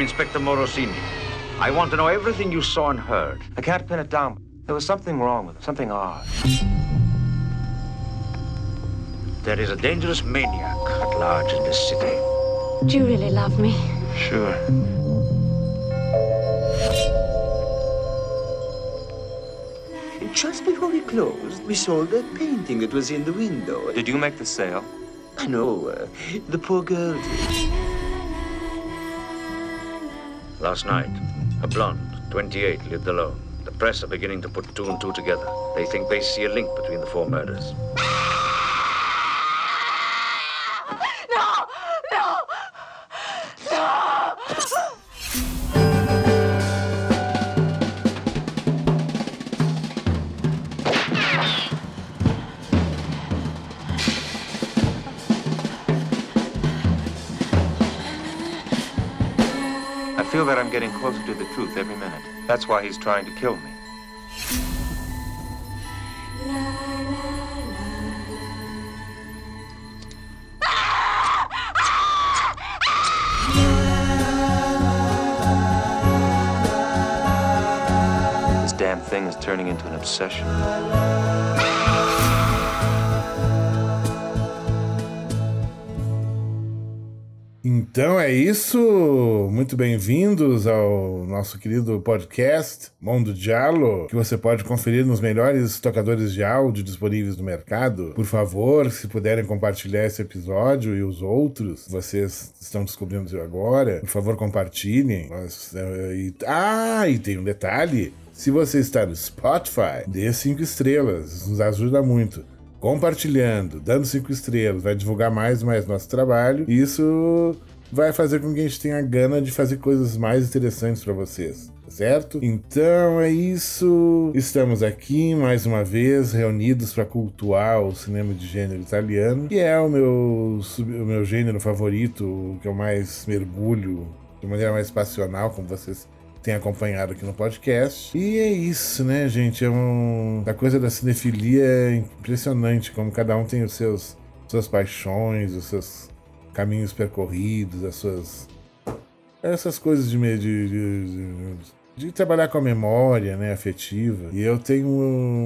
I'm Inspector Morosini. I want to know everything you saw and heard. I can't pin it down. There was something wrong with it, something odd. There is a dangerous maniac at large in this city. Do you really love me? Sure. Just before we closed, we sold that painting that was in the window. Did you make the sale? I know. Uh, the poor girl did. Last night, a blonde, 28, lived alone. The press are beginning to put two and two together. They think they see a link between the four murders. Closer to the truth every minute. That's why he's trying to kill me. This damn thing is turning into an obsession. Então é isso. Muito bem-vindos ao nosso querido podcast Mundo Diallo, que você pode conferir nos melhores tocadores de áudio disponíveis no mercado. Por favor, se puderem compartilhar esse episódio e os outros, vocês estão descobrindo agora, por favor, compartilhem. Eh, ah, e tem um detalhe. Se você está no Spotify, dê cinco estrelas, nos ajuda muito compartilhando, dando cinco estrelas, vai divulgar mais e mais nosso trabalho. E isso vai fazer com que a gente tenha gana de fazer coisas mais interessantes para vocês, tá certo? Então é isso. Estamos aqui mais uma vez reunidos para cultuar o cinema de gênero italiano, que é o meu o meu gênero favorito, que eu mais mergulho de maneira mais passional, como vocês tem acompanhado aqui no podcast. E é isso, né, gente? É um... A coisa da cinefilia é impressionante, como cada um tem os seus suas paixões, os seus caminhos percorridos, as suas. Essas coisas de, de, de, de- de trabalhar com a memória, né, afetiva. E eu tenho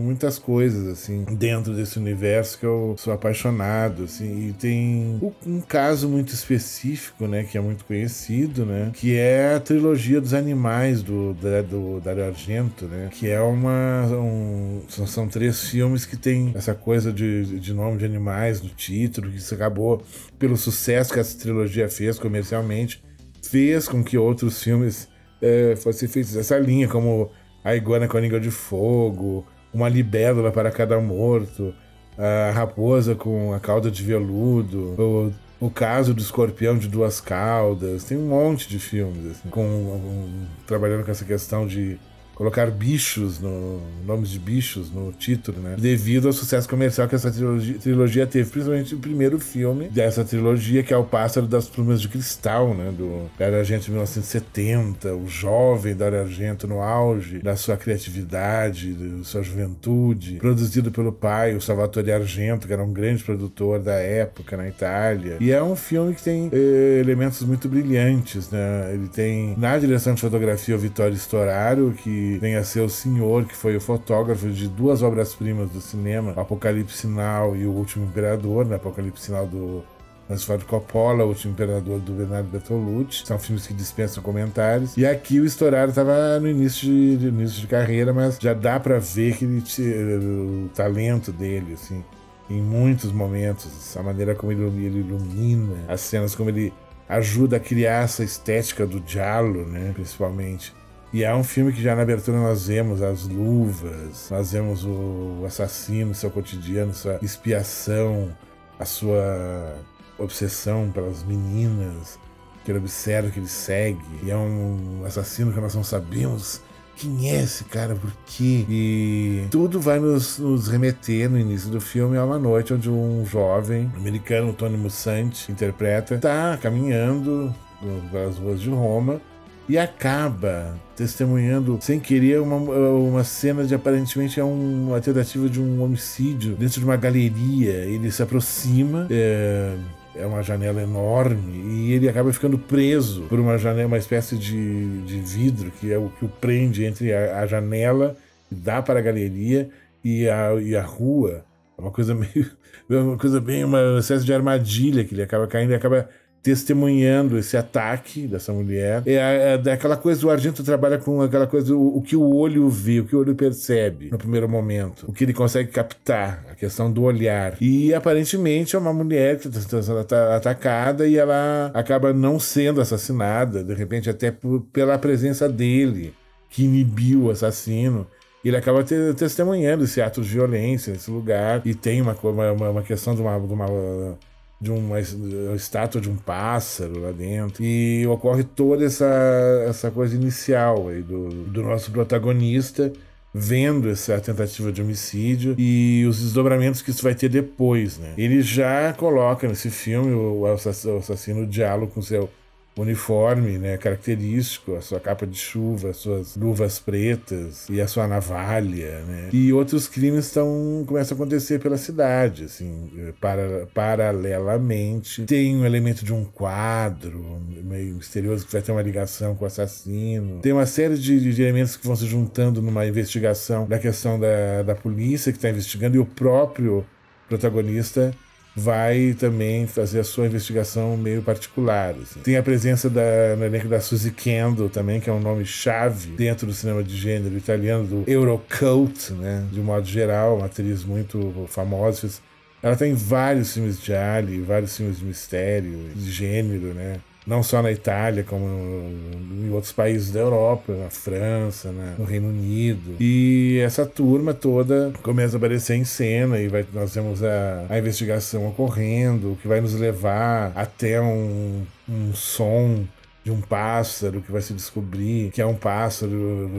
muitas coisas, assim, dentro desse universo que eu sou apaixonado, assim. E tem um- caso muito específico, né, que é muito conhecido, né, que é a trilogia dos animais do, da, do Dario Argento, né, que é uma... Um, são, são três filmes que tem essa coisa de, de nome de animais no título, que isso acabou, pelo sucesso que essa trilogia fez comercialmente, fez com que outros filmes eh, fossem feitos dessa linha, como A Iguana com a Língua de Fogo, Uma Libélula para Cada Morto, A Raposa com a Cauda de Veludo, o, o Caso do Escorpião de Duas Caudas, tem um monte de filmes, assim, com, um, trabalhando com essa questão de colocar bichos, no, nomes de bichos no título, né? Devido ao sucesso comercial que essa trilogia, trilogia teve, principalmente o primeiro filme dessa trilogia, que é O Pássaro das Plumas de Cristal, né? Do Dario Argento de 1970, o jovem Dario Argento no auge da sua criatividade, da sua juventude, produzido pelo pai, o Salvatore Argento, que era um grande produtor da época na Itália. E é um filme que tem eh, elementos muito brilhantes, né? Ele tem na direção de fotografia o Vittorio Storaro, que vem a ser o senhor que foi o fotógrafo de duas obras-primas do cinema, Apocalipse Sinal e o Último Imperador, né? Apocalipse Sinal do Ford Coppola, O Último Imperador do Bernardo Bertolucci. São filmes que dispensam comentários. E aqui o Storaro estava no início de, de início de carreira, mas já dá para ver que ele o talento dele, assim, em muitos momentos, a maneira como ele, ele ilumina as cenas, como ele ajuda a criar essa estética do giallo, né, principalmente. E é um filme que já na abertura nós vemos as luvas, nós vemos o assassino, seu cotidiano, sua expiação, a sua obsessão pelas meninas, que ele observa, que ele segue. E é um assassino que nós não sabemos quem é esse cara, por quê? E tudo vai nos, nos remeter no início do filme a uma noite onde um jovem americano, Tony Musante, interpreta, tá caminhando pelas ruas de Roma e acaba testemunhando sem querer uma, uma cena de aparentemente é um- uma tentativa de um homicídio dentro de uma galeria. Ele se aproxima, é, é uma janela enorme e ele acaba ficando preso por uma janela, uma espécie de, de vidro que é o que o prende entre a, a janela que dá para a galeria e a, e a rua. É uma coisa meio. É uma coisa bem. uma espécie de armadilha que ele acaba caindo e acaba testemunhando esse ataque dessa mulher. É, é aquela coisa, o Argento trabalha com aquela coisa, o, o, que o olho vê, o que o olho percebe no primeiro momento, o que ele consegue captar, a questão do olhar. E aparentemente é uma mulher que está sendo atacada e ela acaba não sendo assassinada, de repente até pela presença dele, que inibiu o assassino ele acaba te, testemunhando esse ato de violência nesse lugar e tem uma, uma, uma questão de uma, de uma de uma estátua de um pássaro lá dentro. E ocorre toda essa, essa coisa inicial aí do, do nosso protagonista vendo essa tentativa de homicídio e os desdobramentos que isso vai ter depois, né? Ele já coloca nesse filme o assassino, o assassino diálogo com seu uniforme, né, característico, a sua capa de chuva, as suas luvas pretas e a sua navalha, né? E outros crimes estão começam a acontecer pela cidade, assim, para, paralelamente. Tem um elemento de um quadro meio misterioso que vai ter uma ligação com o assassino. Tem uma série de, de elementos que vão se juntando numa investigação da questão da, da polícia que está investigando e o próprio protagonista vai também fazer a sua investigação meio particular. Assim. Tem a presença da, no elenco da Suzy Kendall também, que é um nome chave dentro do cinema de gênero italiano, do Eurocult, né? De modo geral, uma atriz muito famosa. Ela tem vários filmes de Ali, vários filmes de mistério, de gênero, né? Não só na Itália, como em outros países da Europa, na França, né, no Reino Unido. E essa turma toda começa a aparecer em cena e vai, nós temos a, a investigação ocorrendo, o que vai nos levar até um, um som de um pássaro que vai se descobrir que é um pássaro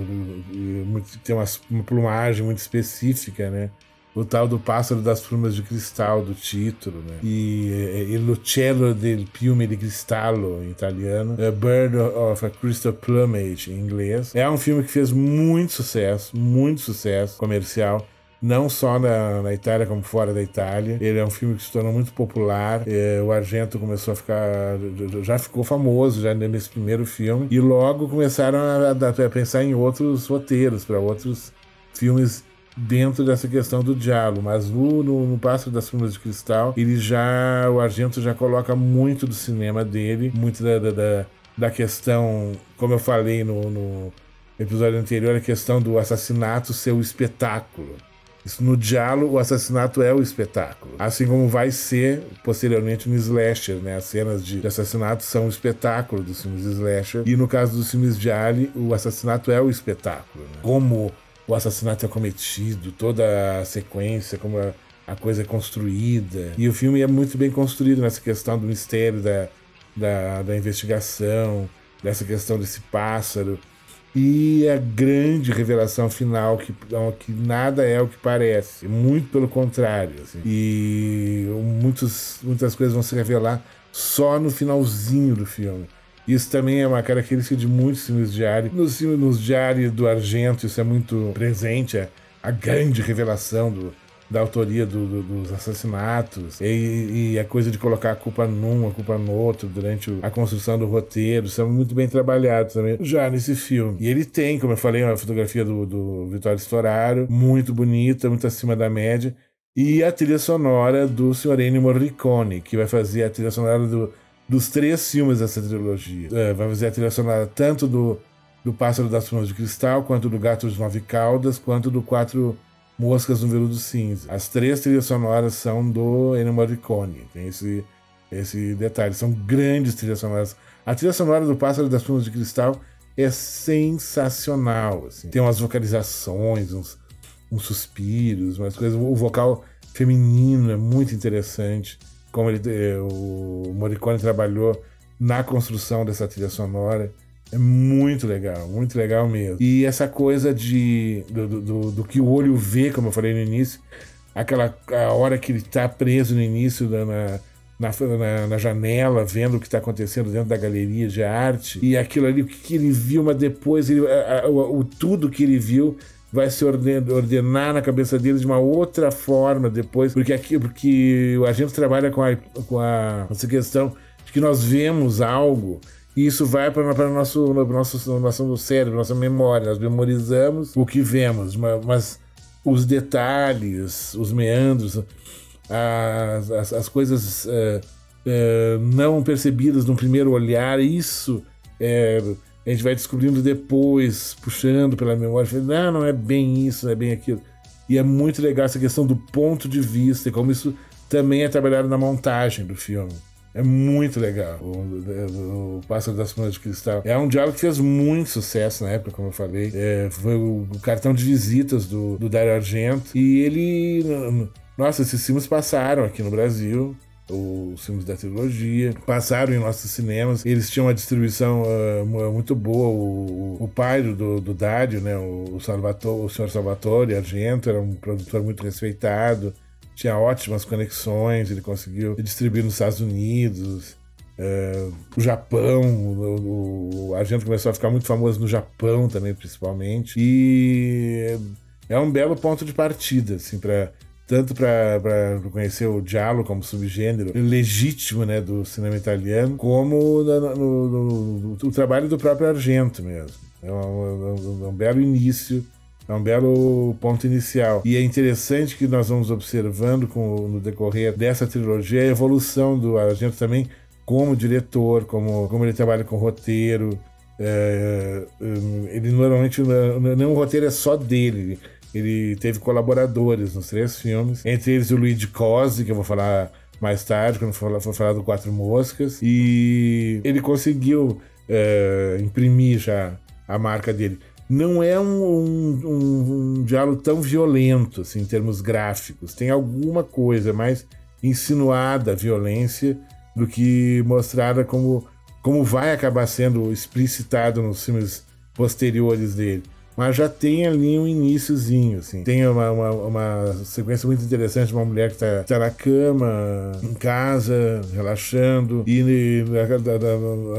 tem uma, uma plumagem muito específica, né? O tal do pássaro das plumas de cristal do título, né? E Il Uccello del Piume di Cristallo em italiano, A Bird of a Crystal Plumage em inglês. É um filme que fez muito sucesso, muito sucesso comercial não só na, na, Itália como fora da Itália. Ele é um filme que se tornou muito popular. É, o Argento começou a ficar, já ficou famoso já nesse primeiro filme e logo começaram a, a pensar em outros roteiros para outros filmes dentro dessa questão do diálogo, mas no, no, no Pássaro das Plumas de Cristal, ele já, o Argento já coloca muito do cinema dele, muito da, da, da, da questão, como eu falei no, no episódio anterior, a questão do assassinato ser o espetáculo. Isso, no diálogo, o assassinato é o espetáculo. Assim como vai ser posteriormente no slasher, né? As cenas de assassinato são o espetáculo dos filmes slasher. E no caso dos filmes de Ali, o assassinato é o espetáculo. Né? Como o assassinato é cometido, toda a sequência, como a, a, coisa é construída. E o filme é muito bem construído nessa questão do mistério, da, da, da investigação, dessa questão desse pássaro. E a grande revelação final, que, que nada é o que parece, muito pelo contrário. Assim. E muitos, muitas coisas vão se revelar só no finalzinho do filme. Isso também é uma característica de muitos filmes de Ari. Nos, nos diários do Argento, isso é muito presente, é a grande revelação do, da autoria do, do, dos assassinatos e, e, a coisa de colocar a culpa num, a culpa no outro durante a construção do roteiro. Isso é muito bem trabalhado também já nesse filme. E ele tem, como eu falei, uma fotografia do, do Vitório Storaro, muito bonita, muito acima da média. E a trilha sonora do Sr. Ennio Morricone, que vai fazer a trilha sonora do dos três filmes dessa trilogia. É, vai fazer a trilha sonora tanto do, do Pássaro das Plumas de Cristal, quanto do Gato de Nove Caudas, quanto do Quatro Moscas no Veludo Cinza. As três trilhas sonoras são do Ennio Morricone. Tem esse, esse detalhe. São grandes trilhas sonoras. A trilha sonora do Pássaro das Plumas de Cristal é sensacional. Assim. Tem umas vocalizações, uns, uns suspiros, umas coisas. O vocal feminino é muito interessante como ele, eh, o Morricone trabalhou na construção dessa trilha sonora. É muito legal, muito legal mesmo. E essa coisa de do, do, do, que o olho vê, como eu falei no início, aquela a hora que ele está preso no início da, na, na, na, janela, vendo o que está acontecendo dentro da galeria de arte, e aquilo ali, o que, ele viu, mas depois ele, a, a, o, tudo que ele viu vai se orden- ordenar na cabeça deles de uma outra forma depois, porque aqui, porque a gente trabalha com a, com a essa questão de que nós vemos algo e isso vai para o nosso, nosso, nosso cérebro, nossa memória. Nós memorizamos o que vemos, ma- mas os detalhes, os meandros, as, as, as coisas eh, eh, não percebidas no primeiro olhar, isso eh, a gente vai descobrindo depois, puxando pela memória, falando, não, não é bem isso, não é bem aquilo. E é muito legal essa questão do ponto de vista, e como isso também é trabalhado na montagem do filme. É muito legal. O, o, o Pássaro das Plumas de Cristal. É um diálogo que fez muito sucesso na época, como eu falei. É, foi o, o cartão de visitas do, do Dario Argento. E ele. Nossa, esses filmes passaram aqui no Brasil. Os filmes da trilogia passaram em nossos cinemas. Eles tinham uma distribuição uh, muito boa. O, o pai do, do Dário, né, o, Salvatore, o senhor Salvatore Argento, era um produtor muito respeitado tinha ótimas conexões, ele conseguiu distribuir nos Estados Unidos, uh, o Japão, o, o Argento começou a ficar muito famoso no Japão também, principalmente, e é um belo ponto de partida, assim, para tanto para conhecer o giallo como subgênero legítimo né, do cinema italiano, como no, no, no, o trabalho do próprio Argento mesmo. É um, é um belo início é um belo ponto inicial. E é interessante que nós vamos observando com, no decorrer dessa trilogia a evolução do Argento também como diretor, como, como ele trabalha com roteiro. É, ele normalmente, nenhum roteiro é só dele. Ele teve colaboradores nos três filmes, entre eles o Luigi Cosi, que eu vou falar mais tarde, quando for, for falar do Quatro Moscas. E ele conseguiu é, imprimir já a marca dele não é um, um, um, um, diálogo tão violento assim, em termos gráficos. Tem alguma coisa mais insinuada a violência do que mostrada como, como vai acabar sendo explicitado nos filmes posteriores dele. Mas já tem ali um iníciozinho, assim. Tem uma, uma, uma sequência muito interessante de uma mulher que está tá na cama, em casa, relaxando, e, e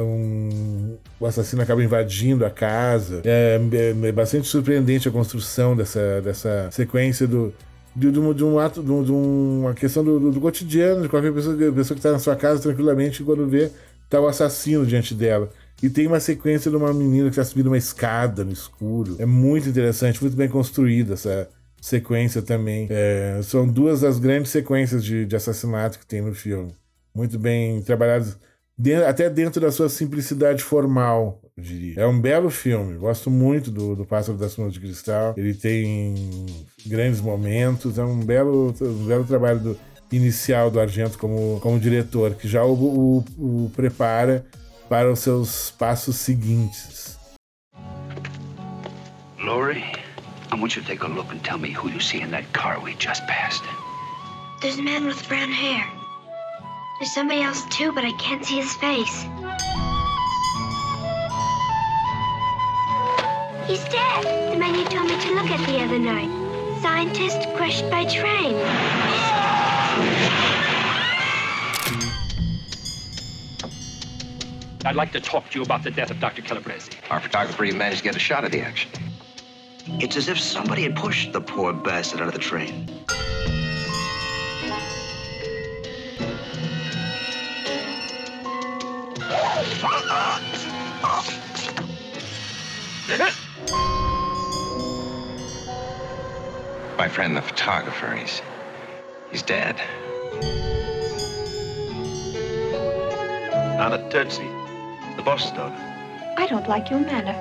um, o assassino acaba invadindo a casa. É, é, é, bastante surpreendente a construção dessa, dessa sequência do, de, de, um, de um ato, de, de uma questão do, do, cotidiano, de qualquer pessoa, pessoa que está na sua casa tranquilamente, quando vê, tá o assassino diante dela. E tem uma sequência de uma menina que está subindo uma escada no escuro. É muito interessante, muito bem construída essa sequência também. É, são duas das grandes sequências de, de assassinato que tem no filme. Muito bem trabalhadas até dentro da sua simplicidade formal, eu diria. É um belo filme, gosto muito do, do Pássaro das Plumas de Cristal. Ele tem grandes momentos, é um belo, um belo trabalho do, inicial do Argento como, como diretor, que já o, o, o prepara para os seus passos seguintes. Lori, I want you to take a look and tell me who you see in that car we just passed. There's a man with brown hair. There's somebody else too, but I can't see his face. He's dead. The man you told me to look at the other night. Scientist crushed by train. I'd like to talk to you about the death of Dr. Calabrese. Our photographer even managed to get a shot of the action. It's as if somebody had pushed the poor bastard out of the train. My friend, the photographer, he's he's dead. Anna Terzi, the boss's daughter. I don't like your manner.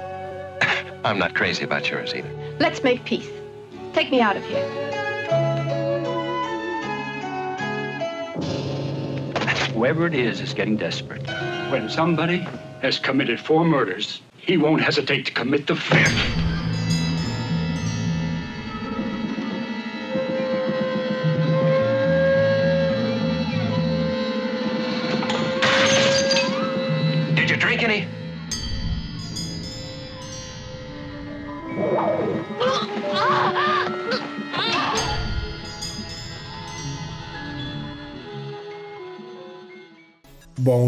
I'm not crazy about yours either. Let's make peace. Take me out of here. Whoever it is is getting desperate. When somebody has committed four murders, he won't hesitate to commit the fifth.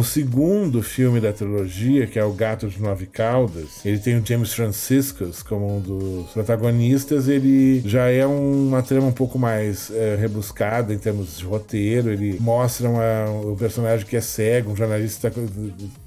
Segundo filme da trilogia, que é O Gato de Nove Caudas, ele tem o James Franciscus como um dos protagonistas. Ele já é uma trama um pouco mais é, rebuscada em termos de roteiro. Ele mostra uma, o personagem que é cego, um jornalista que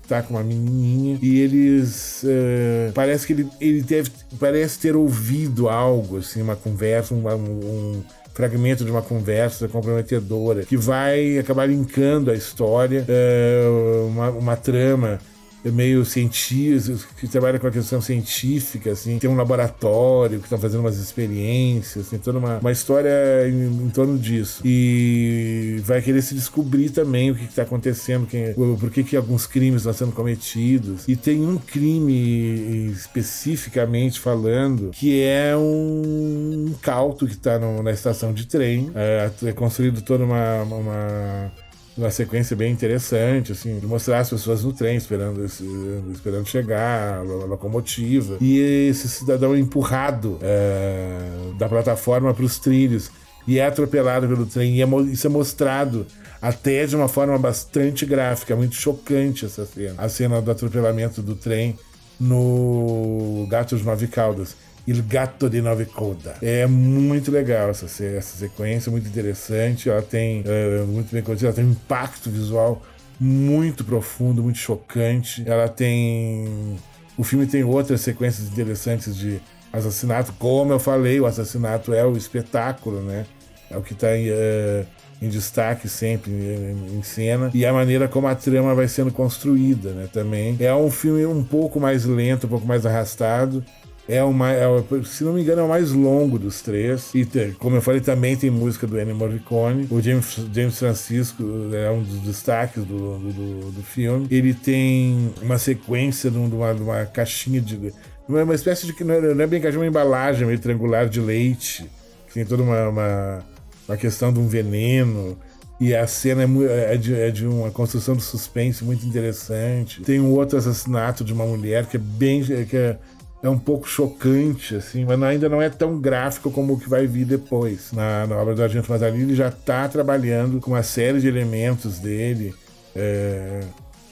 tá com uma menininha e eles uh, parece que ele, ele deve parece ter ouvido algo assim uma conversa um, um fragmento de uma conversa comprometedora que vai acabar linkando a história, uh, uma, uma trama meio científico, que trabalha com a questão científica, assim, tem um laboratório que estão fazendo umas experiências, tem toda uma, uma história em, em, torno disso. E vai querer se descobrir também o que está acontecendo, quem, por que, que alguns crimes estão sendo cometidos. E tem um crime especificamente falando que é um cauto que está na estação de trem. É, é construído toda uma, uma uma sequência bem interessante, assim, de mostrar as pessoas no trem esperando, esperando chegar, a locomotiva. E esse cidadão empurrado é, da plataforma para os trilhos e é atropelado pelo trem. E é, isso é mostrado até de uma forma bastante gráfica, muito chocante essa cena. A cena do atropelamento do trem no Gatos Nove Caldas. Il Gatto di Nove Coda. É muito legal essa, essa sequência, muito interessante. Ela tem é, muito bem conduzida, ela tem um impacto visual muito profundo, muito chocante. Ela tem. O filme tem outras sequências interessantes de assassinato. Como eu falei, o assassinato é o espetáculo, né? É o que está uh, em, destaque sempre em, em, cena. E a maneira como a trama vai sendo construída, né? Também. É um filme um pouco mais lento, um pouco mais arrastado. É uma, é, se não me engano, é o mais longo dos três. E, como eu falei, também tem música do Ennio Morricone. O James, James Francisco é um dos destaques do, do, do filme. Ele tem uma sequência de uma, de uma caixinha de. Uma espécie de. Não é, não é bem caixinha, é uma embalagem meio triangular de leite. Que tem toda uma, uma, uma questão de um veneno. E a cena é, é, de, é, de, uma construção de suspense muito interessante. Tem um outro assassinato de uma mulher que é bem. Que é, é um pouco chocante, assim, mas ainda não é tão gráfico como o que vai vir depois. Na, na obra do Argento Mazzarelli, ele já está trabalhando com uma série de elementos dele, é,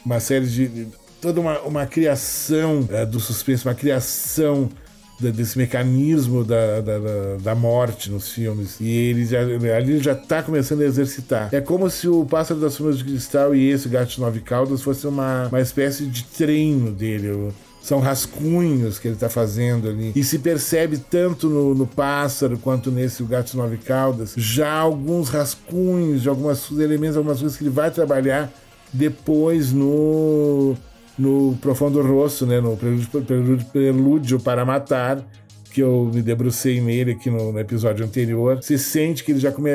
uma série de. toda uma, uma criação é, do suspense, uma criação desse mecanismo da, da, da, morte nos filmes. E ele já, ali já está começando a exercitar. É como se o Pássaro das Fumas de Cristal e esse Gato de Nove Caldas fosse uma, uma espécie de treino dele são rascunhos que ele está fazendo ali. E se percebe tanto no, no, pássaro quanto nesse O Gato Nove Caudas, já alguns rascunhos de alguns elementos, algumas coisas que ele vai trabalhar depois no, no Profundo Rosso, né? no Prelúdio, Prelúdio, Prelúdio para Matar, que eu me debrucei nele aqui no, no episódio anterior. Se sente que ele já come,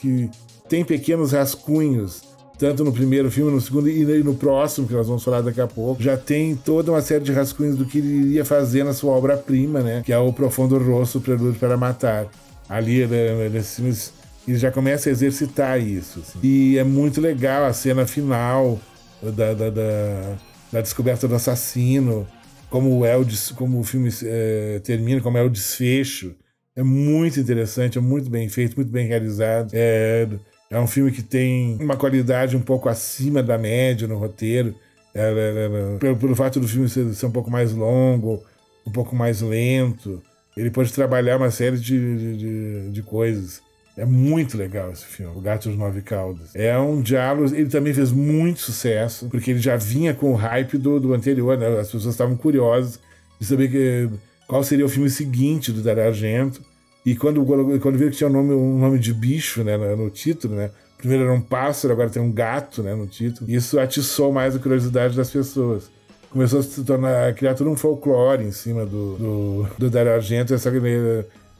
que tem pequenos rascunhos tanto no primeiro filme, no segundo e no próximo, que nós vamos falar daqui a pouco, já tem toda uma série de rascunhos do que ele iria fazer na sua obra-prima, né? Que é o Profundo Rosso, Prelúdio para Matar. Ali, nesses filmes, ele já começa a exercitar isso. Assim. E é muito legal a cena final da, da, da, da descoberta do assassino, como é o, como o filme é, termina, como é o desfecho. É muito interessante, é muito bem feito, muito bem realizado. É, é um filme que tem uma qualidade um pouco acima da média no roteiro. É, é, é, pelo, pelo fato do filme ser, ser, um pouco mais longo, um pouco mais lento, ele pode trabalhar uma série de, de, de coisas. É muito legal esse filme, O Gato dos Nove Caudas. É um diálogo. Ele também fez muito sucesso, porque ele já vinha com o hype do, do anterior, né? As pessoas estavam curiosas de saber que, qual seria o filme seguinte do Dario Argento. E quando, quando viu que tinha um nome, um nome de bicho né, no título, né? Primeiro era um pássaro, agora tem um gato né, no título. Isso atiçou mais a curiosidade das pessoas. Começou a se tornar, a criar todo um folclore em cima do, do, do Dario Argento, essa,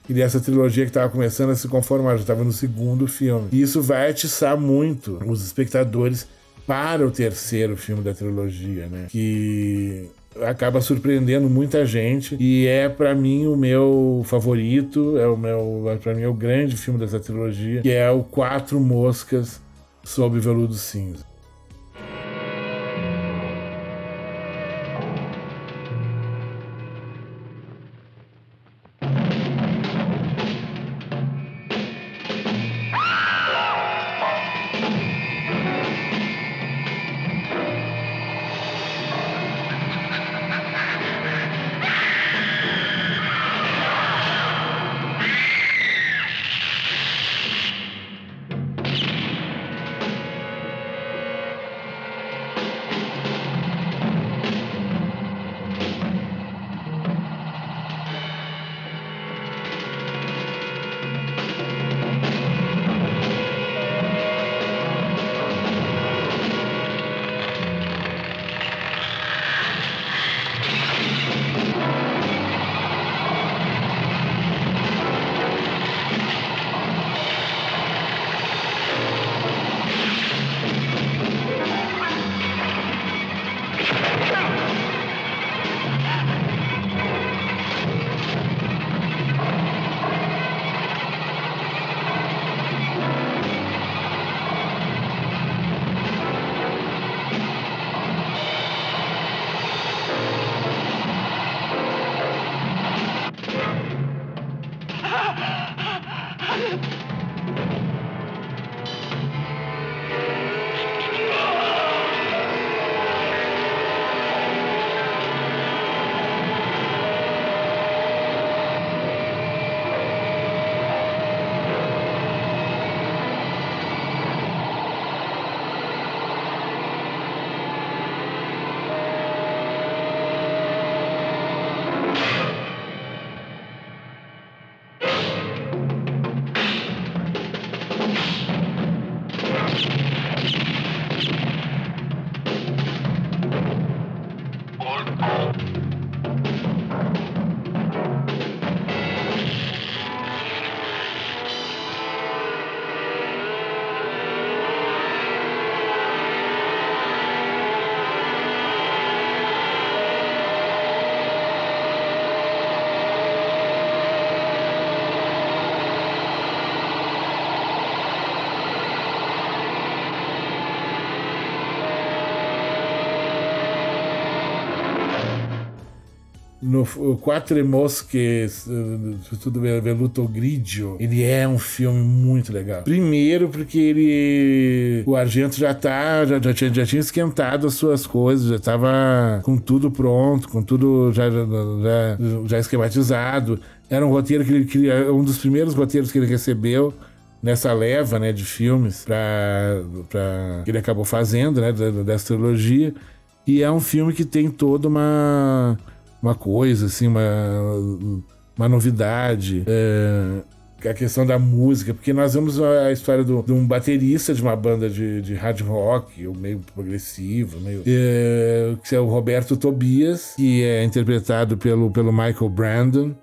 e essa trilogia que estava começando a se conformar, já estava no segundo filme. E isso vai atiçar muito os espectadores para o terceiro filme da trilogia, né? Que acaba surpreendendo muita gente e é para mim o meu favorito, é o meu, para mim é o grande filme dessa trilogia, que é o Quatro Moscas sob Veludo Cinza. Mosques, eh, tudo Veluto Grigio, ele é um filme muito legal. Primeiro porque ele... O Argento já tá, já, já, tinha, já tinha esquentado as suas coisas, já tava com tudo pronto, com tudo já, já, já esquematizado. Era um roteiro que ele queria, um dos primeiros roteiros que ele recebeu nessa leva né, de filmes pra, que ele acabou fazendo, né, dessa trilogia. E é um filme que tem toda uma, uma coisa, assim, uma, uma novidade. É, a questão da música, porque nós vemos a história do, de um baterista de uma banda de, de hard rock, meio progressivo, meio, é, que é o Roberto Tobias, que é interpretado pelo, pelo Michael Brandon.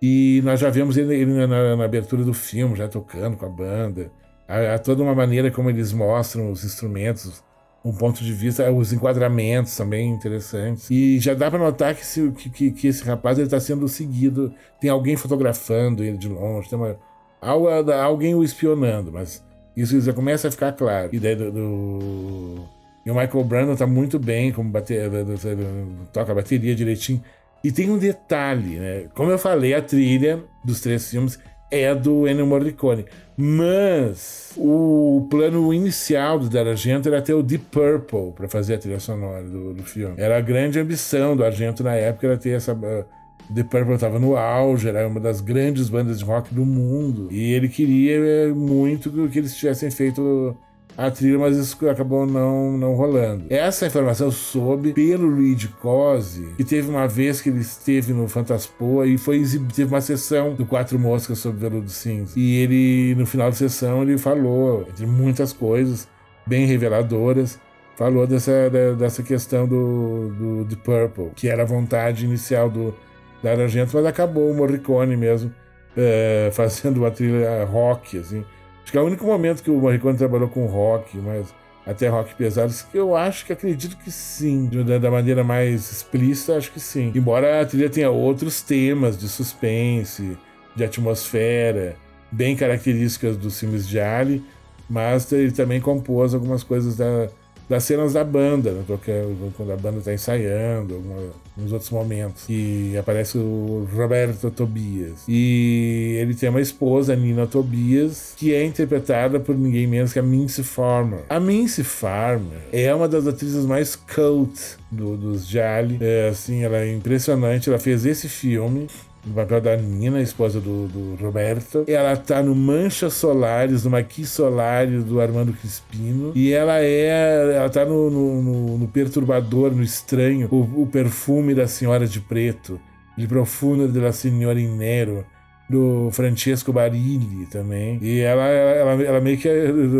E nós já vemos ele, ele na, na, abertura do filme, já tocando com a banda. Há, há, toda uma maneira como eles mostram os instrumentos, um ponto de vista, os enquadramentos também interessantes. E já dá para notar que, se, que, que, esse rapaz está sendo seguido, tem alguém fotografando ele de longe, tem uma, alguém o espionando, mas isso já começa a ficar claro. E daí do, do... E o Michael Brandon está muito bem, como toca a bateria direitinho. E tem um detalhe, né? Como eu falei, a trilha dos três filmes é do Ennio Morricone. Mas o plano inicial do Dario Argento era ter o Deep Purple para fazer a trilha sonora do, do, filme. Era a grande ambição do Argento na época, era ter essa. Uh, Deep Purple estava no auge, era uma das grandes bandas de rock do mundo. E ele queria eh, muito que eles tivessem feito a trilha, mas isso acabou não, não rolando. Essa informação eu soube pelo Reed Cose, que teve uma vez que ele esteve no Fantaspoa e foi teve uma sessão do Quatro Moscas sobre Veludo Cinza. E ele, no final da sessão, ele falou, entre muitas coisas bem reveladoras, falou dessa, dessa questão do, do The Purple, que era a vontade inicial do da Argento, mas acabou o Morricone mesmo é, fazendo uma trilha rock, assim. Acho que é o único momento que o Morricone trabalhou com rock, mas até rock pesado, que eu acho que acredito que sim. Da maneira mais explícita, acho que sim. Embora a trilha tenha outros temas de suspense, de atmosfera, bem características dos filmes de Ali, mas ele também compôs algumas coisas da, das cenas da banda, né? quando a banda está ensaiando, alguns outros momentos. E aparece o Roberto Tobias. E ele tem uma esposa, Nina Tobias, que é interpretada por ninguém menos que a Mincy Farmer. A Mincy Farmer é uma das atrizes mais cult do, dos Jali. É, assim, ela é impressionante. Ela fez esse filme no papel da Nina, esposa do, do, Roberto. Ela tá no Mancha Solares, no Maqui Solares do Armando Crispino. E ela é. Ela tá no, no, no Perturbador, no Estranho, o, o, perfume da Senhora de Preto. de Profundo de la Signora in Nero do Francesco Barilli também. E ela, ela, ela meio que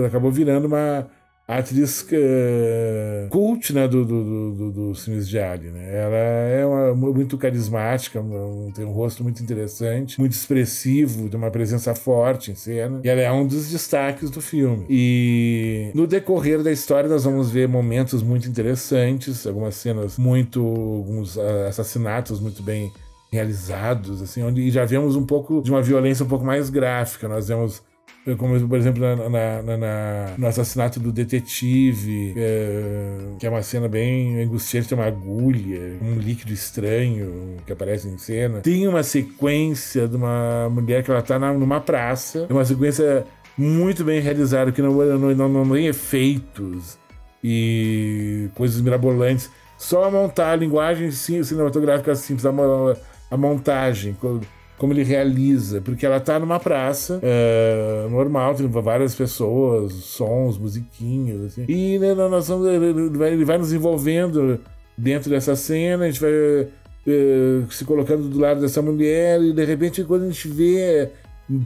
acabou virando uma a atriz uh, cult né, do, do, do, dos filmes de Ali. Né? Ela é uma, muito carismática, tem um rosto muito interessante, muito expressivo, tem uma presença forte em cena. E ela é um dos destaques do filme. E no decorrer da história, nós vamos ver momentos muito interessantes, algumas cenas muito. alguns assassinatos muito bem realizados, assim, onde já vemos um pouco de uma violência um pouco mais gráfica. Nós vemos como por exemplo na, na, na, no assassinato do detetive, é, que é uma cena bem angustiante, tem uma agulha, um líquido estranho que aparece em cena. Tem uma sequência de uma mulher que ela tá na, numa praça, é uma sequência muito bem realizada, que não, não, não, não tem efeitos e coisas mirabolantes. Só montar a linguagem cinematográfica simples, a, a montagem como ele realiza, porque ela tá numa praça é, normal, tem várias pessoas, sons, musiquinhos, assim. E né, nós vamos, ele, vai, ele vai nos envolvendo dentro dessa cena, a gente vai é, se colocando do lado dessa mulher, e de repente, quando a gente vê,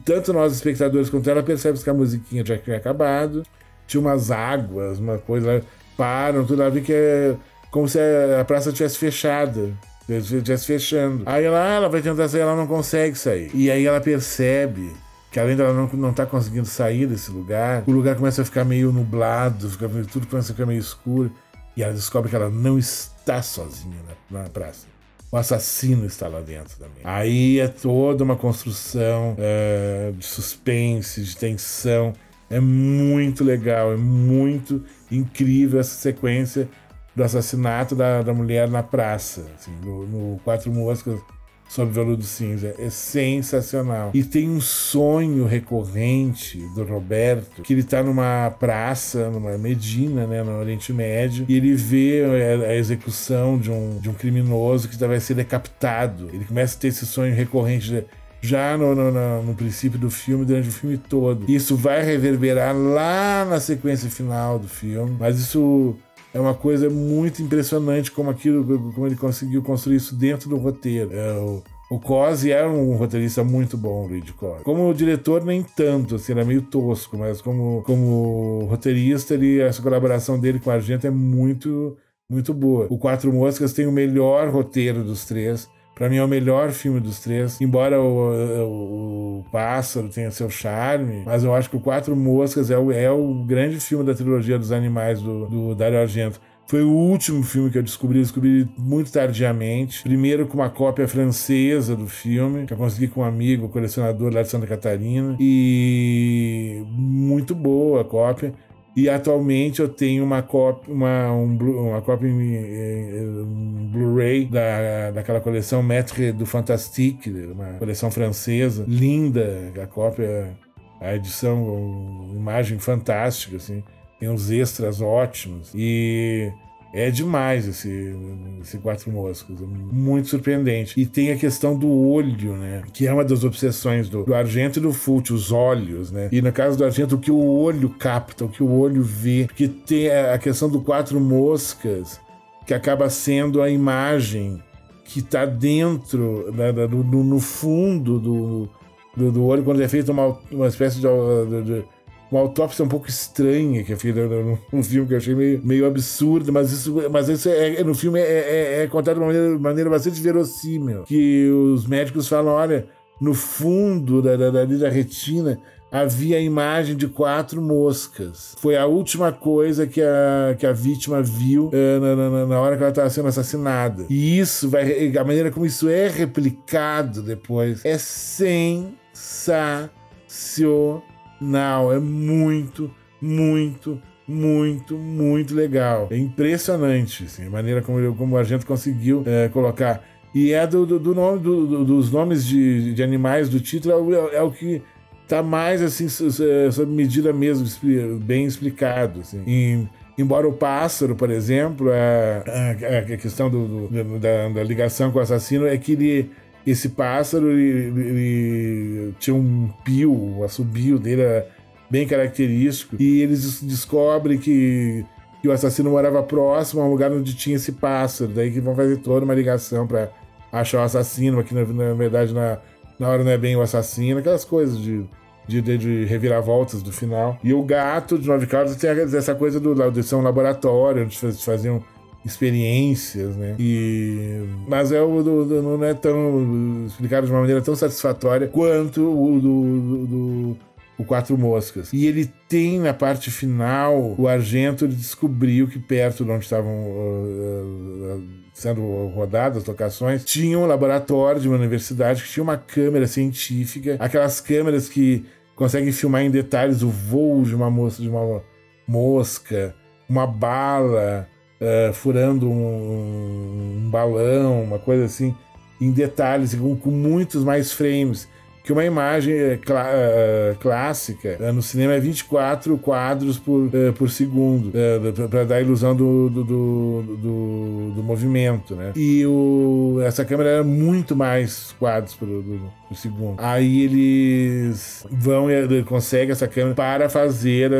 tanto nós espectadores quanto ela, percebe que a musiquinha já tinha acabado, tinha umas águas, uma coisa, param, tudo lá, vê que é como se a praça tivesse fechada estivesse fechando. Aí ela, ah, ela vai tentar sair, ela não consegue sair. E aí ela percebe que além dela não, não tá conseguindo sair desse lugar, o lugar começa a ficar meio nublado, fica, tudo começa a ficar meio escuro. E ela descobre que ela não está sozinha na, na praça. O assassino está lá dentro também. Aí é toda uma construção é, de suspense, de tensão. É muito legal, é muito incrível essa sequência do assassinato da, da mulher na praça, assim, no, no Quatro Moscas sob veludo cinza. É sensacional. E tem um sonho recorrente do Roberto, que ele tá numa praça, numa Medina, né, no Oriente Médio, e ele vê a execução de um, de um criminoso que vai ser decapitado. Ele começa a ter esse sonho recorrente já no, no, no, princípio do filme, durante o filme todo. Isso vai reverberar lá na sequência final do filme, mas isso é uma coisa muito impressionante como aquilo, como ele conseguiu construir isso dentro do roteiro. É, o, o Cosi era um roteirista muito bom, o Reed Cosi. Como diretor, nem tanto, assim, era meio tosco, mas como, como roteirista, ele, essa colaboração dele com a Argento é muito, muito boa. O Quatro Moscas tem o melhor roteiro dos três. Para mim é o melhor filme dos três. Embora o, o, o, Pássaro tenha seu charme, mas eu acho que o Quatro Moscas é o, é o grande filme da trilogia dos animais do, do Dario Argento. Foi o último filme que eu descobri, descobri muito tardiamente. Primeiro com uma cópia francesa do filme, que eu consegui com um amigo, colecionador lá de Santa Catarina. E muito boa a cópia. E atualmente eu tenho uma cópia, uma, um, uma cópia um Blu-ray da, daquela coleção Maître do Fantastique, uma coleção francesa, linda, a cópia, a edição, imagem fantástica, assim, tem uns extras ótimos. E é demais esse, esse Quatro Moscas, é muito surpreendente. E tem a questão do olho, né? Que é uma das obsessões do, do Argento e do Fult, os olhos, né? E no caso do Argento, o que o olho capta, o que o olho vê. Porque tem a questão do Quatro Moscas, que acaba sendo a imagem que está dentro, né, no, no, fundo do, do, do, olho, quando é feita uma, uma espécie de, de, de uma autópsia um pouco estranha que é feita num filme que eu achei meio, meio absurdo, mas isso, mas isso é, é no filme é, é, é, contado de uma maneira, maneira bastante verossímil. Que os médicos falam: olha, no fundo da, da, da retina havia a imagem de quatro moscas. Foi a última coisa que a, que a vítima viu uh, na, na, na, hora que ela estava sendo assassinada. E isso vai. A maneira como isso é replicado depois é sensacional não, é muito, muito, muito, muito legal. É impressionante assim, a maneira como, como a gente conseguiu é, colocar. E é do, do, do nome, do, dos nomes de, de animais do título, é, é o que tá mais assim sob medida mesmo, bem explicado. Assim. E, embora o pássaro, por exemplo, a, a, a questão do, do da, da, ligação com o assassino é que ele esse pássaro ele, ele tinha um pio, um assobio dele era bem característico. E eles descobrem que, que o assassino morava próximo a um lugar onde tinha esse pássaro. Daí que vão fazer toda uma ligação para achar o assassino, mas que na, na, verdade na, na hora não é bem o assassino, aquelas coisas de. De, de, de reviravoltas do final. E o gato de Nove Caldas tem essa coisa do, de ser um laboratório, onde faziam experiências, né? E mas é o do, do, não é tão explicado de uma maneira tão satisfatória quanto o do, do, o Quatro Moscas. E ele tem na parte final o Argento descobriu que perto de onde estavam uh, uh, sendo rodadas as locações tinha um laboratório de uma universidade que tinha uma câmera científica, aquelas câmeras que conseguem filmar em detalhes o voo de uma moça de uma mosca, uma bala, uh, furando um, um, balão, uma coisa assim, em detalhes, com, com muitos mais frames. Que uma imagem uh, clá, uh, clássica no cinema é 24 quadros por, por segundo, para dar a ilusão do, do, do, do, do movimento. Né? E o, essa câmera era muito mais quadros por, por segundo. Aí eles vão e conseguem essa câmera para fazer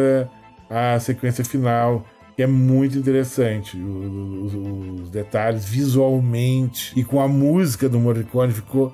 a, a sequência final que é muito interessante. Os, os, detalhes visualmente e com a música do Morricone ficou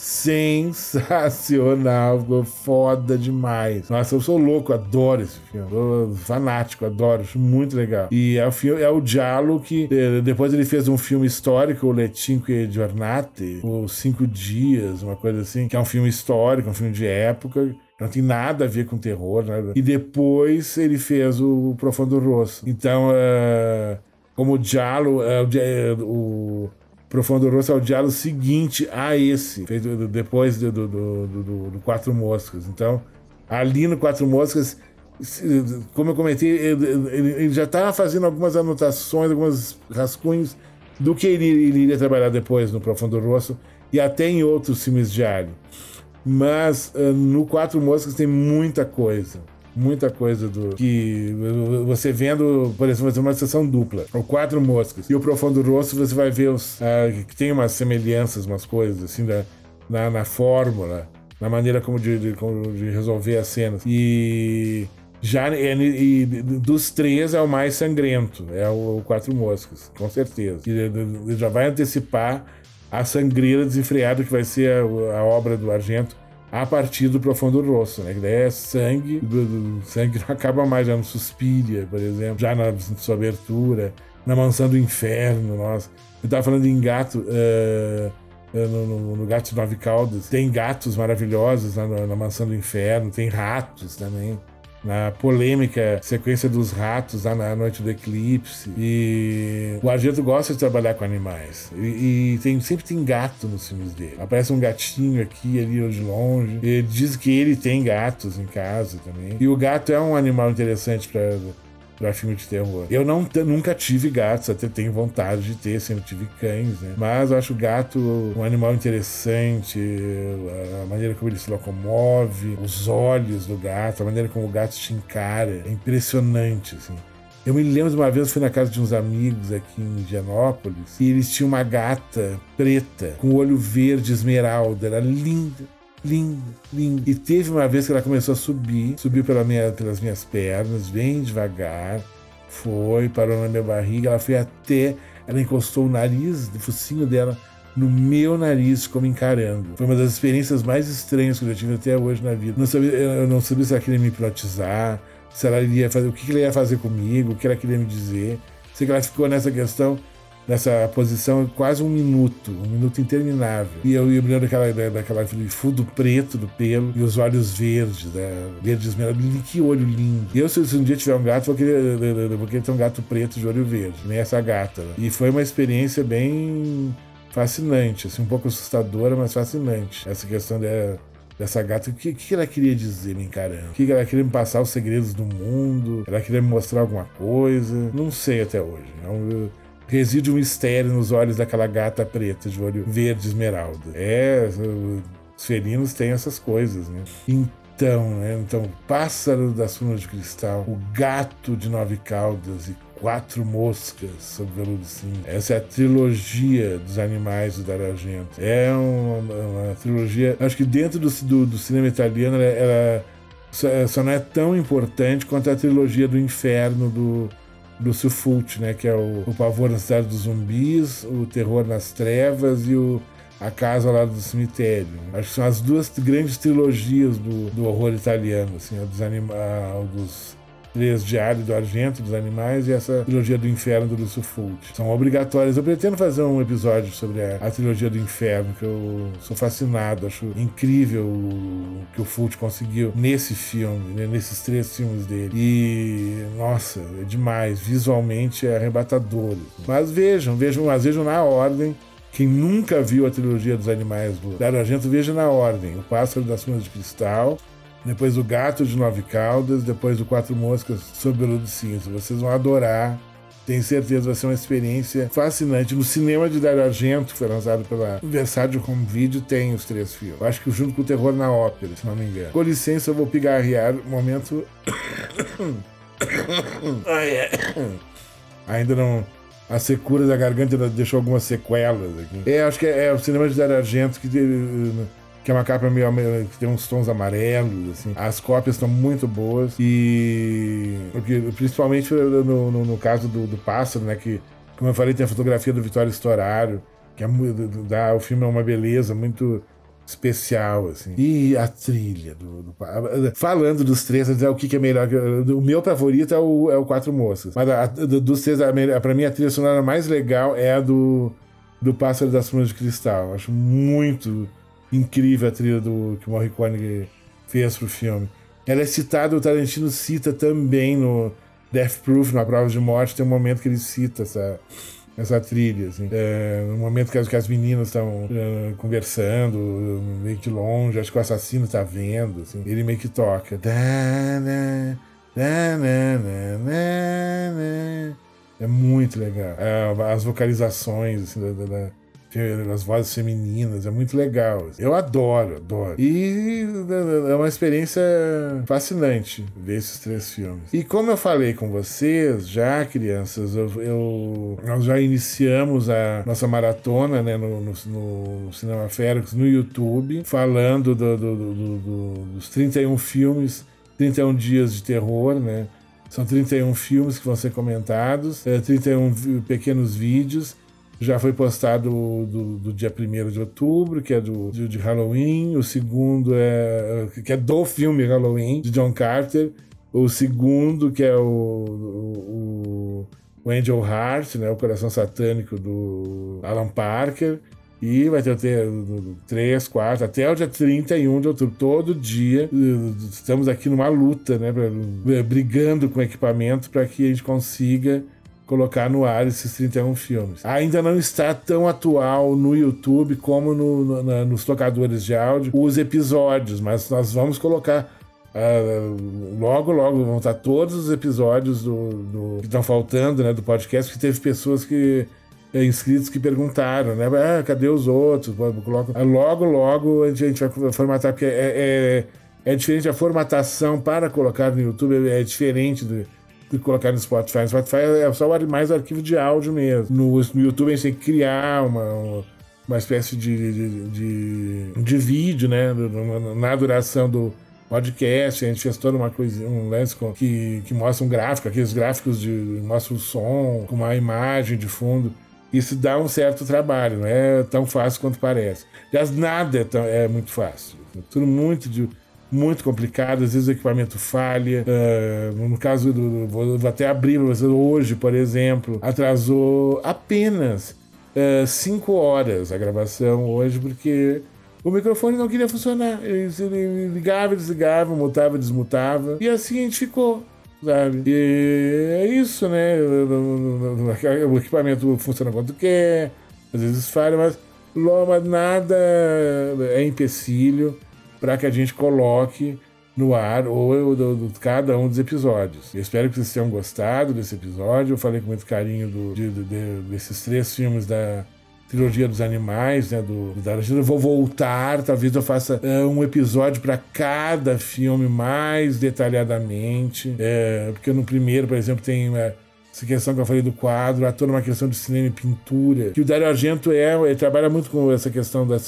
sensacional, ficou foda demais. Nossa, eu sou louco, adoro esse filme. Sou fanático, adoro, acho muito legal. E é o, filme, é o Giallo que eh, depois ele fez um filme histórico, o Le Cinque Giornate, Os Cinco Dias, uma coisa assim, que é um filme histórico, um filme de época não tem nada a ver com terror, nada. E depois ele fez o Profundo Rosso. Então, uh, como o Diallo, uh, o, o Profundo Rosso é o diálogo seguinte a esse, feito depois do, do, do, do, Quatro Moscas. Então, ali no Quatro Moscas como eu comentei, ele, ele já estava fazendo algumas anotações, alguns rascunhos do que ele, ele, iria trabalhar depois no Profundo Rosso e até em outros filmes de Alien. Mas uh, no Quatro Moscas tem muita coisa. Muita coisa do que você vendo, por exemplo, uma sessão dupla, ou quatro moscas, e o Profundo Rosso você vai ver os, uh, que tem umas semelhanças, umas coisas assim da, na, na fórmula, na maneira como de, de, como de resolver as cenas. E já e, dos três é o mais sangrento, é o, o Quatro Moscas, com certeza. Ele já vai antecipar a sangreira desenfreada que vai ser a, a, obra do Argento a partir do Profundo Rosso, né? Que daí é sangue, do, do, sangue não acaba mais, já no Suspiria, por exemplo, já na sua abertura, na Mansão do Inferno, nossa. Eu tava falando em gato. Uh, no, no, no Gato Nove Caudas. Tem gatos maravilhosos na, na Mansão do Inferno, tem ratos também na polêmica sequência dos ratos lá na Noite do Eclipse. E o Argento gosta de trabalhar com animais. E, e tem, sempre tem gato nos filmes dele. Aparece um gatinho aqui, ali, de longe. Ele diz que ele tem gatos em casa também. E o gato é um animal interessante para para filme de terror. Eu não nunca tive gatos, até tenho vontade de ter, sempre tive cães, né? Mas eu acho o gato um animal interessante, a maneira como ele se locomove, os olhos do gato, a maneira como o gato te encara, é impressionante, assim. Eu me lembro de uma vez, eu fui na casa de uns amigos aqui em Indianópolis e eles tinham uma gata preta com olho verde esmeralda, era linda lindo, lindo. E teve uma vez que ela começou a subir, subiu pela minha, pelas minhas pernas, bem devagar, foi, parou na minha barriga, ela foi até, ela encostou o nariz, o focinho dela no meu nariz, como encarando. Foi uma das experiências mais estranhas que eu já tive até hoje na vida. Não sabia, eu não sabia se ela queria me hipnotizar, se ela iria fazer, o que ela ia fazer comigo, o que ela queria me dizer. Sei que ela ficou nessa questão nessa posição quase um minuto, um minuto interminável. E eu, me lembro daquela, daquela fundo preto do pelo e os olhos verdes, né? verdes esmeralda. Que olho lindo. Eu, se, um dia tiver um gato, vou querer, vou querer ter um gato preto de olho verde, nem essa gata. Né? E foi uma experiência bem fascinante, assim, um pouco assustadora, mas fascinante. Essa questão de, dessa gata, o que, que ela queria dizer me encarando? O que ela queria me passar os segredos do mundo? Ela queria me mostrar alguma coisa? Não sei até hoje. Não, reside um mistério nos olhos daquela gata preta de olho verde esmeralda. É, os felinos têm essas coisas, né? Então, né? Então, Pássaro das Funas de Cristal, O Gato de Nove Caudas e Quatro Moscas sob veludo cinza. Essa é a trilogia dos animais do Dario Argento. É uma, uma, trilogia, acho que dentro do, do, do cinema italiano ela, ela só, só, não é tão importante quanto a trilogia do Inferno do Lúcio Fulci, né? Que é o, o Pavor na Cidade dos Zumbis, o Terror nas Trevas e o A Casa ao Lado do Cemitério. Acho que são as duas grandes trilogias do, do horror italiano, assim, dos, anima dos Três Diários do Argento, dos Animais, e essa trilogia do Inferno do Lúcio Fulci. São obrigatórias. Eu pretendo fazer um episódio sobre a, a trilogia do Inferno, que eu sou fascinado, acho incrível o que o Fulci conseguiu nesse filme, né, nesses três filmes dele. E, nossa, é demais. Visualmente é arrebatador. Mas vejam, vejam, mas vejam na ordem. Quem nunca viu a trilogia dos animais do Dario Argento, veja na ordem. O Pássaro das Funas de Cristal, depois o Gato de Nove Caudas, depois o Quatro Moscas sob o de cinza. Vocês vão adorar. Tenho certeza vai ser uma experiência fascinante. No cinema de Dario Argento, que foi lançado pela Versátil Home Video, tem os três filmes. Acho que junto com o Terror na Ópera, se não me engano. Com licença, eu vou pigarrear. Momento. Ainda não. A secura da garganta deixou algumas sequelas aqui. É, acho que é, é o cinema de Dario Argento que que é uma capa meio, que tem uns tons amarelos, assim. As cópias estão muito boas e porque, principalmente no, no, no caso do, do, pássaro, né, que como eu falei tem a fotografia do Vitório Storaro, que é, dá o filme é uma beleza muito especial, assim. E a trilha do, do falando dos três, dizer o que, que, é melhor. O meu favorito é o, é o Quatro Moças. Mas a, dos três, a, mim, a trilha sonora mais legal é a do, do Pássaro das Plumas de Cristal. Acho muito incrível a trilha do, que o Morricone fez pro filme. Ela é citada, o Tarantino cita também no Death Proof, na prova de morte, tem um momento que ele cita essa, essa trilha, assim. É, no momento que as, que as meninas estão uh, conversando, meio que longe, acho que o assassino tá vendo, assim, ele meio que toca. É muito legal. É, as vocalizações, assim, da, da as vozes femininas, é muito legal. Eu adoro, adoro. E é uma experiência fascinante ver esses três filmes. E como eu falei com vocês, já crianças, eu, eu nós já iniciamos a nossa maratona né, no, no, no Cinema Férix no YouTube, falando do, do, do, dos 31 filmes, 31 dias de terror, né? São 31 filmes que vão ser comentados, é, 31 pequenos vídeos já foi postado do, do dia 1 de outubro, que é do, de, de, Halloween. O segundo é. que é do filme Halloween, de John Carter. O segundo, que é o, o, o Angel Heart, né, o coração satânico do Alan Parker. E vai ter, ter 3, 4, até o dia 31 de outubro. Todo dia estamos aqui numa luta, né? Pra, brigando com equipamento para que a gente consiga colocar no ar esses 31 filmes. Ainda não está tão atual no YouTube como no, no, na, nos tocadores de áudio os episódios, mas nós vamos colocar. Uh, logo, logo vão estar todos os episódios do, do que estão faltando né, do podcast, que teve pessoas que é, inscritos que perguntaram, né? Ah, cadê os outros? Coloca... Logo, logo a gente, a gente vai formatar, porque é, é, é, diferente a formatação para colocar no YouTube, é, é diferente do, de colocar no Spotify. No Spotify é só mais arquivo de áudio mesmo. No, no YouTube a gente tem que criar uma, uma espécie de, de, de, de vídeo, né? Na duração do podcast, a gente fez toda uma coisa, um lance que, que mostra um gráfico, aqueles gráficos de mostra o som, com uma imagem de fundo. Isso dá um certo trabalho, não é tão fácil quanto parece. Aliás, nada é, tão, é muito fácil. Tudo muito de muito complicado, às vezes o equipamento falha. Uh, no caso do. Vou, vou até abrir para vocês hoje, por exemplo, atrasou apenas 5 uh, horas a gravação hoje, porque o microfone não queria funcionar. Ele, ligava, desligava, mutava, desmutava. E assim a gente ficou. Sabe? E é isso, né? O equipamento funciona quando quer, às vezes falha, mas, mas nada é empecilho para que a gente coloque no ar ou do, do, cada um dos episódios. Eu espero que vocês tenham gostado desse episódio. Eu falei com muito carinho do, de, de, desses três filmes da trilogia dos animais, né, do, do Eu vou voltar, talvez eu faça uh, um episódio para cada filme mais detalhadamente, é, porque no primeiro, por exemplo, tem uh, essa questão que eu falei do quadro, há toda uma questão de cinema e pintura, que o Dario Argento é, ele trabalha muito com essa questão da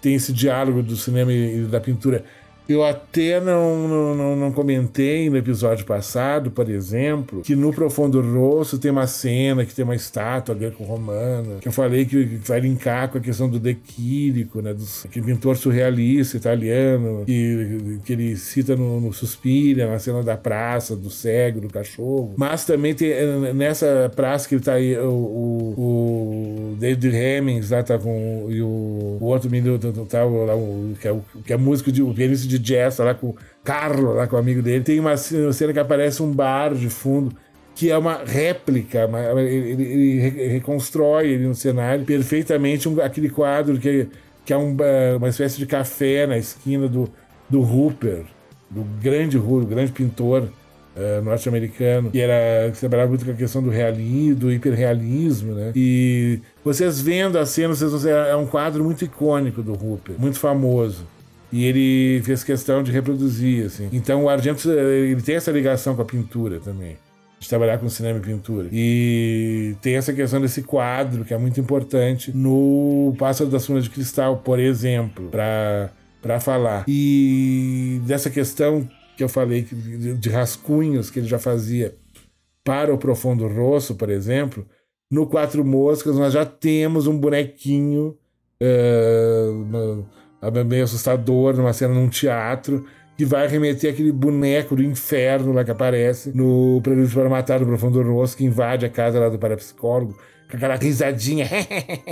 tem esse diálogo do cinema e da pintura eu até não, não, não, comentei no episódio passado, por exemplo, que no Profundo Rosso tem uma cena que tem uma estátua greco-romana, que eu falei que vai linkar com a questão do Dequírico, né, do, aquele pintor surrealista italiano, que, que ele cita no, no Suspira, na cena da praça, do cego, do cachorro. Mas também tem nessa praça que ele tá aí, o, o, o David Hemmings lá tá com e o, o outro menino tá, lá, o, que, é, que é músico de o pianista de de jazz lá com o Carlo, lá com o amigo dele. Tem uma cena que aparece um bar de fundo que é uma réplica, uma, ele, ele, reconstrói ele no cenário perfeitamente um, aquele quadro que, que é um, uma espécie de café na esquina do, do Hooper, do grande Hooper, grande pintor uh, norte-americano, que era que trabalhava muito com a questão do realismo, do hiperrealismo, né? E vocês vendo a cena, vocês ver, é um quadro muito icônico do Hooper, muito famoso. E ele fez questão de reproduzir, assim. Então o Argento, ele tem essa ligação com a pintura também. De trabalhar com cinema e pintura. E tem essa questão desse quadro, que é muito importante no Pássaro das Funas de Cristal, por exemplo, para falar. E dessa questão que eu falei de rascunhos que ele já fazia para o Profundo Rosso, por exemplo, no Quatro Moscas nós já temos um bonequinho. Uh, meio assustador, numa cena num teatro, que vai remeter aquele boneco do inferno lá que aparece no Prelúdio para Matar do Profundo Rosso, que invade a casa lá do parapsicólogo, com aquela risadinha,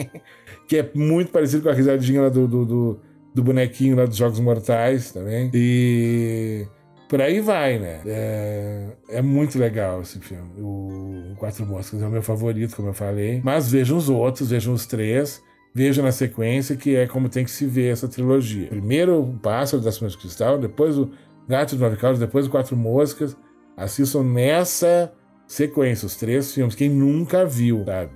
que é muito parecido com a risadinha lá do, do, do, do bonequinho lá dos Jogos Mortais também. E por aí vai, né? É, é, muito legal esse filme. O Quatro Moscas é o meu favorito, como eu falei. Mas vejam os outros, vejam os três. Veja na sequência que é como tem que se ver essa trilogia. Primeiro o Pássaro das Mãos de Cristal, depois o Gato de Nove depois o Quatro Moscas, Assistam nessa sequência os três filmes. Quem nunca viu, sabe?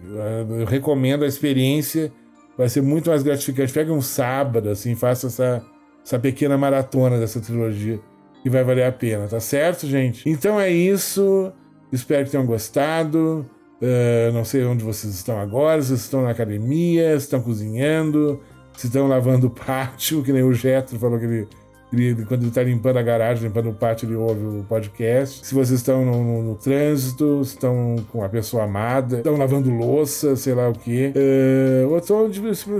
Eu recomendo a experiência. Vai ser muito mais gratificante. Pega um sábado, assim, faça essa, essa pequena maratona dessa trilogia que vai valer a pena, tá certo, gente? Então é isso. Espero que tenham gostado. Uh, não sei onde vocês estão agora, se estão na academia, se estão cozinhando, se estão lavando o pátio, que nem o Getro falou que ele, ele quando ele está limpando a garagem, limpando o pátio, ele ouve o podcast. Se vocês estão no, no, no trânsito, se estão com a pessoa amada, estão lavando louça, sei lá o quê, uh, ou estão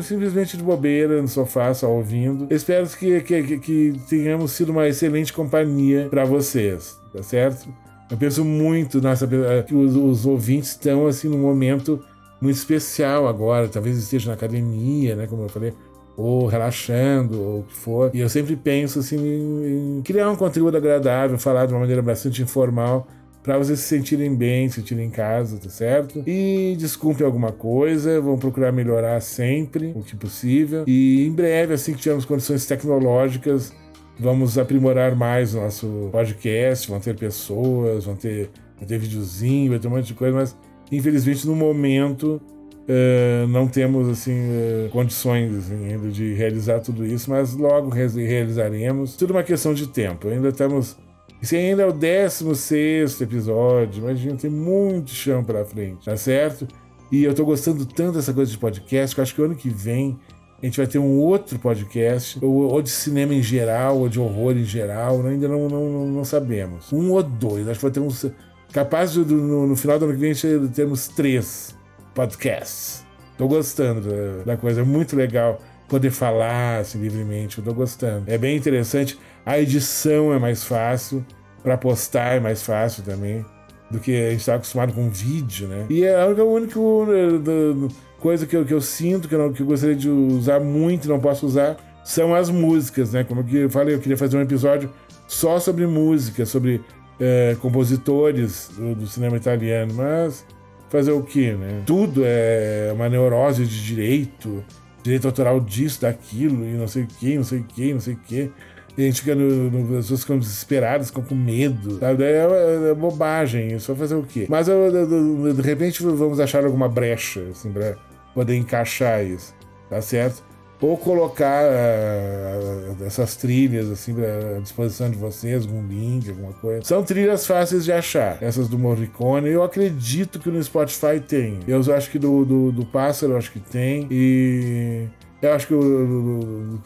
simplesmente de bobeira no sofá, só ouvindo. Espero que, que, que tenhamos sido uma excelente companhia para vocês, tá certo? Eu penso muito nossa, eh, que os, os ouvintes estão assim num momento muito especial agora. Talvez esteja na academia, né? Como eu falei, ou relaxando, ou o que for. E eu sempre penso assim em criar um conteúdo agradável, falar de uma maneira bastante informal para vocês se sentirem bem, se sentirem em casa, tá certo? E desculpe alguma coisa, vamos procurar melhorar sempre, o que possível. E em breve, assim que tivermos condições tecnológicas, Vamos aprimorar mais o nosso podcast, vão ter pessoas, vão ter, vão ter videozinho, vai ter um monte de coisa, mas infelizmente no momento uh, não temos assim uh, condições assim, ainda de realizar tudo isso, mas logo re realizaremos. Tudo uma questão de tempo. Ainda estamos. Esse ainda é o 16 episódio, imagina, tem muito chão pela frente, tá certo? E eu tô gostando tanto dessa coisa de podcast que eu acho que o ano que vem a gente vai ter um outro podcast, ou, ou de cinema em geral, ou de horror em geral, ainda não, não, não sabemos. Um ou dois, acho que vai ter uns. Capaz de no, no final do ano que vem termos três podcasts. Tô gostando da, coisa, é muito legal poder falar assim, livremente, eu tô gostando. É bem interessante. A edição é mais fácil, para postar é mais fácil também, do que a gente está acostumado com vídeo, né? E é o único. Uh, coisa que eu, que eu sinto, que eu, que eu gostaria de usar muito e não posso usar, são as músicas, né? Como eu falei, eu queria fazer um episódio só sobre música, sobre é, compositores do, do, cinema italiano, mas fazer o que, né? Tudo é uma neurose de direito, direito autoral disso, daquilo, e não sei o que, não sei o que, não sei o que. E a gente fica no, no, as pessoas ficam desesperadas, ficam com medo. Sabe? É, é, é bobagem, isso vai fazer o quê? Mas eu, de repente vamos achar alguma brecha, assim, pra poder encaixar isso, tá certo? Ou colocar uh, essas trilhas assim à disposição de vocês, algum link, alguma coisa. São trilhas fáceis de achar, essas do Morricone. Eu acredito que no Spotify tem. Eu acho que do, do, do Pássaro, eu acho que tem. E eu acho que,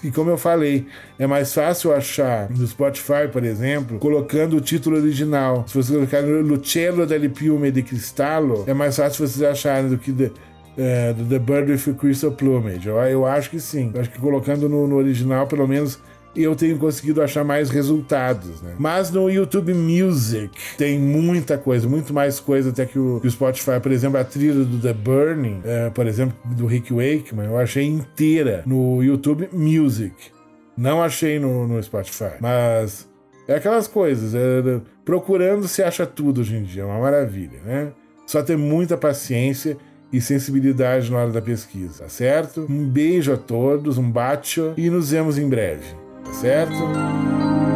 e como eu falei, é mais fácil achar no Spotify, por exemplo, colocando o título original. Se você colocar Lucello del Piume di Cristallo, é mais fácil vocês acharem do que é, The Bird with Crystal Plumage. Eu, eu acho que sim. Eu acho que colocando no, no original, pelo menos eu tenho conseguido achar mais resultados, né? Mas no YouTube Music tem muita coisa, muito mais coisa até que o, que o Spotify. Por exemplo, a trilha do The Burning, é, por exemplo, do Rick Wakeman, eu achei inteira no YouTube Music. Não achei no, no Spotify. Mas é aquelas coisas. É, procurando se acha tudo hoje em dia. É uma maravilha, né? Só ter muita paciência e sensibilidade na hora da pesquisa, tá certo? Um beijo a todos, um bacio e nos vemos em breve, tá certo?